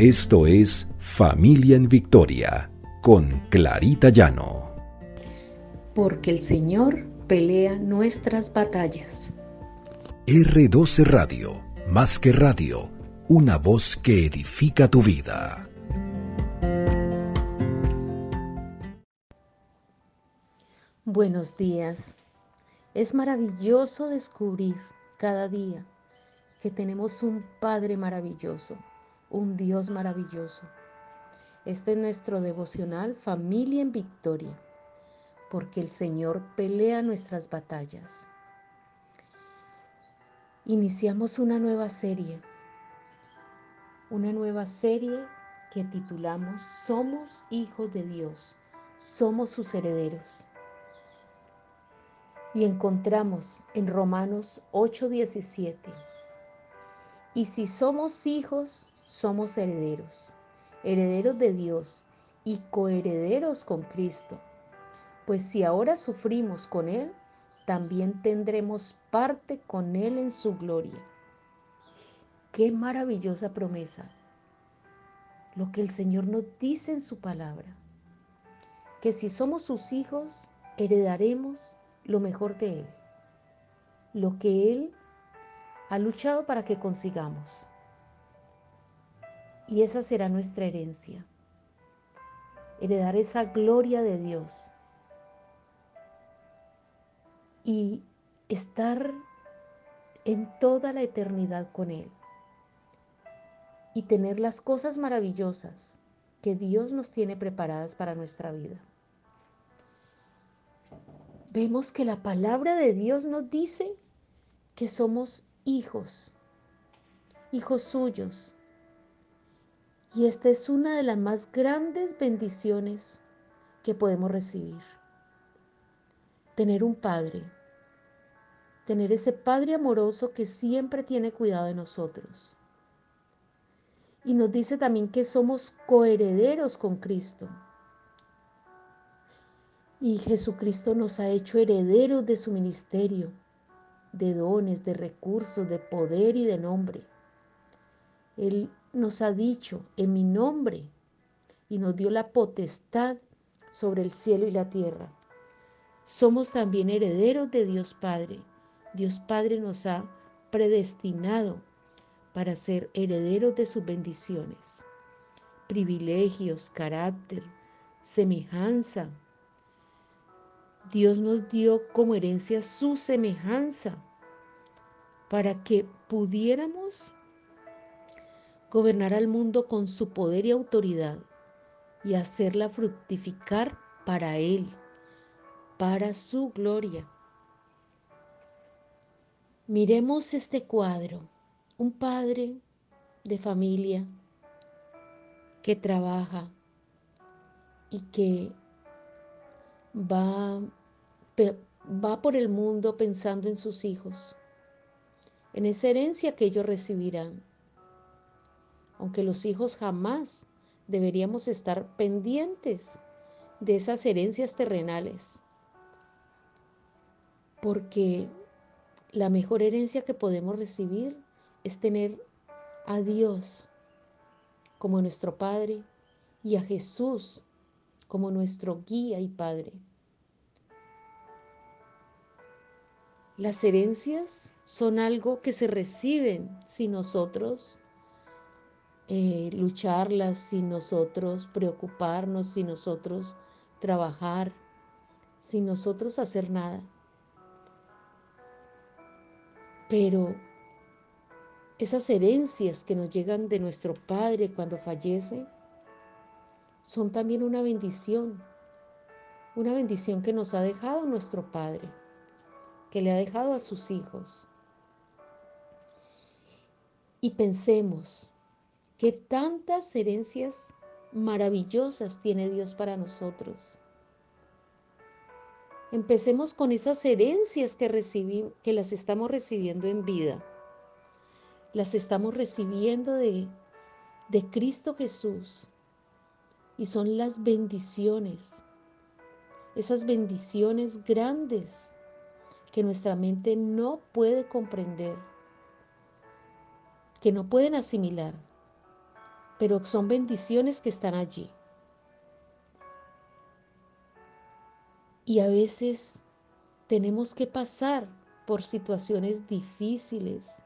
Esto es Familia en Victoria con Clarita Llano. Porque el Señor pelea nuestras batallas. R12 Radio, más que radio, una voz que edifica tu vida. Buenos días. Es maravilloso descubrir cada día que tenemos un Padre maravilloso, un Dios maravilloso. Este es nuestro devocional Familia en Victoria, porque el Señor pelea nuestras batallas. Iniciamos una nueva serie, una nueva serie que titulamos Somos hijos de Dios, somos sus herederos. Y encontramos en Romanos 8:17, y si somos hijos, somos herederos, herederos de Dios y coherederos con Cristo. Pues si ahora sufrimos con Él, también tendremos parte con Él en su gloria. Qué maravillosa promesa. Lo que el Señor nos dice en su palabra. Que si somos sus hijos, heredaremos lo mejor de Él. Lo que Él ha luchado para que consigamos. Y esa será nuestra herencia. Heredar esa gloria de Dios. Y estar en toda la eternidad con Él. Y tener las cosas maravillosas que Dios nos tiene preparadas para nuestra vida. Vemos que la palabra de Dios nos dice que somos hijos, hijos suyos. Y esta es una de las más grandes bendiciones que podemos recibir. Tener un padre, tener ese padre amoroso que siempre tiene cuidado de nosotros. Y nos dice también que somos coherederos con Cristo. Y Jesucristo nos ha hecho herederos de su ministerio de dones, de recursos, de poder y de nombre. Él nos ha dicho en mi nombre y nos dio la potestad sobre el cielo y la tierra. Somos también herederos de Dios Padre. Dios Padre nos ha predestinado para ser herederos de sus bendiciones, privilegios, carácter, semejanza, Dios nos dio como herencia su semejanza para que pudiéramos gobernar al mundo con su poder y autoridad y hacerla fructificar para Él, para su gloria. Miremos este cuadro, un padre de familia que trabaja y que va va por el mundo pensando en sus hijos, en esa herencia que ellos recibirán. Aunque los hijos jamás deberíamos estar pendientes de esas herencias terrenales, porque la mejor herencia que podemos recibir es tener a Dios como nuestro Padre y a Jesús como nuestro guía y Padre. Las herencias son algo que se reciben sin nosotros eh, lucharlas, sin nosotros preocuparnos, sin nosotros trabajar, sin nosotros hacer nada. Pero esas herencias que nos llegan de nuestro Padre cuando fallece son también una bendición, una bendición que nos ha dejado nuestro Padre que le ha dejado a sus hijos. Y pensemos que tantas herencias maravillosas tiene Dios para nosotros. Empecemos con esas herencias que que las estamos recibiendo en vida. Las estamos recibiendo de, de Cristo Jesús. Y son las bendiciones. Esas bendiciones grandes que nuestra mente no puede comprender, que no pueden asimilar. Pero son bendiciones que están allí. Y a veces tenemos que pasar por situaciones difíciles,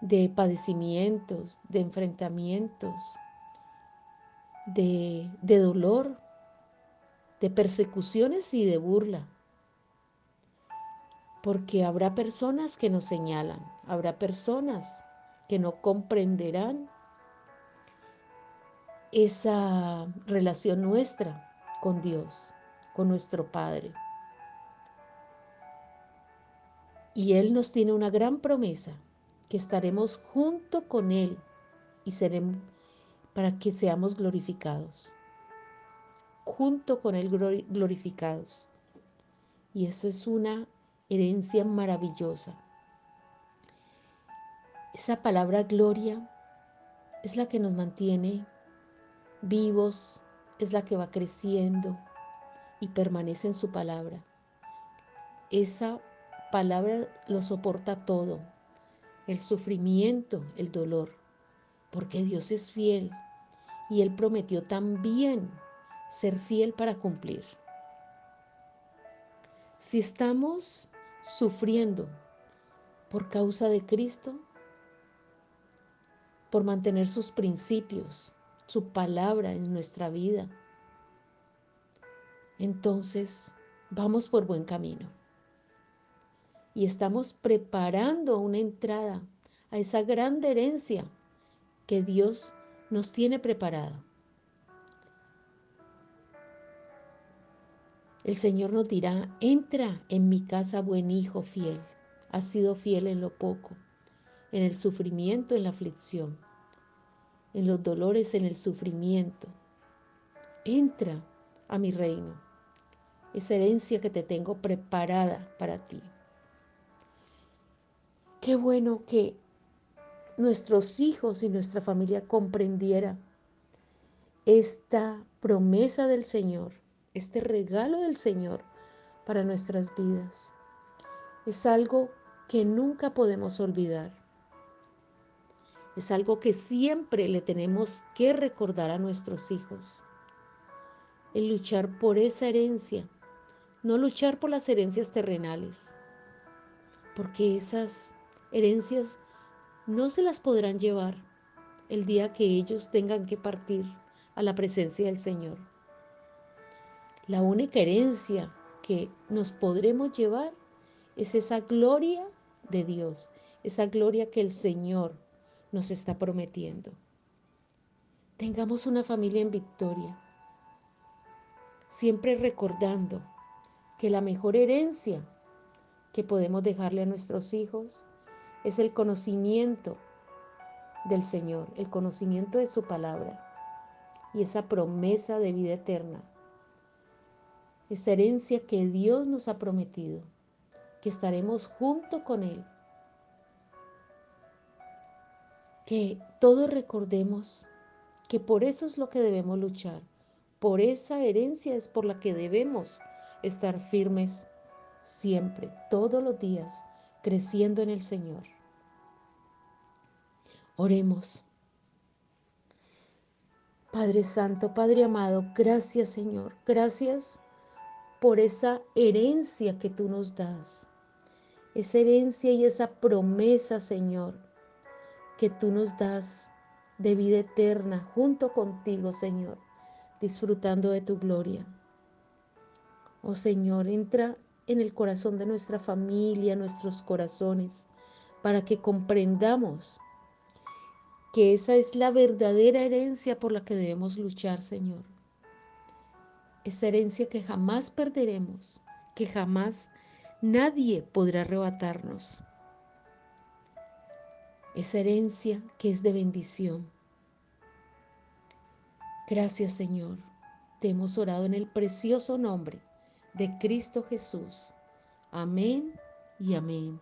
de padecimientos, de enfrentamientos, de, de dolor, de persecuciones y de burla. Porque habrá personas que nos señalan, habrá personas que no comprenderán esa relación nuestra con Dios, con nuestro Padre. Y Él nos tiene una gran promesa, que estaremos junto con Él y seremos para que seamos glorificados. Junto con Él glorificados. Y eso es una herencia maravillosa. Esa palabra gloria es la que nos mantiene vivos, es la que va creciendo y permanece en su palabra. Esa palabra lo soporta todo, el sufrimiento, el dolor, porque Dios es fiel y Él prometió también ser fiel para cumplir. Si estamos sufriendo por causa de Cristo, por mantener sus principios, su palabra en nuestra vida, entonces vamos por buen camino. Y estamos preparando una entrada a esa gran herencia que Dios nos tiene preparada. El Señor nos dirá, entra en mi casa, buen hijo fiel. Has sido fiel en lo poco, en el sufrimiento, en la aflicción, en los dolores, en el sufrimiento. Entra a mi reino, esa herencia que te tengo preparada para ti. Qué bueno que nuestros hijos y nuestra familia comprendiera esta promesa del Señor este regalo del Señor para nuestras vidas. Es algo que nunca podemos olvidar. Es algo que siempre le tenemos que recordar a nuestros hijos. El luchar por esa herencia, no luchar por las herencias terrenales, porque esas herencias no se las podrán llevar el día que ellos tengan que partir a la presencia del Señor. La única herencia que nos podremos llevar es esa gloria de Dios, esa gloria que el Señor nos está prometiendo. Tengamos una familia en victoria, siempre recordando que la mejor herencia que podemos dejarle a nuestros hijos es el conocimiento del Señor, el conocimiento de su palabra y esa promesa de vida eterna esa herencia que Dios nos ha prometido, que estaremos junto con Él. Que todos recordemos que por eso es lo que debemos luchar, por esa herencia es por la que debemos estar firmes siempre, todos los días, creciendo en el Señor. Oremos. Padre Santo, Padre amado, gracias Señor, gracias por esa herencia que tú nos das. Esa herencia y esa promesa, Señor, que tú nos das de vida eterna junto contigo, Señor, disfrutando de tu gloria. Oh Señor, entra en el corazón de nuestra familia, nuestros corazones, para que comprendamos que esa es la verdadera herencia por la que debemos luchar, Señor esa herencia que jamás perderemos, que jamás nadie podrá arrebatarnos. Esa herencia que es de bendición. Gracias Señor, te hemos orado en el precioso nombre de Cristo Jesús. Amén y amén.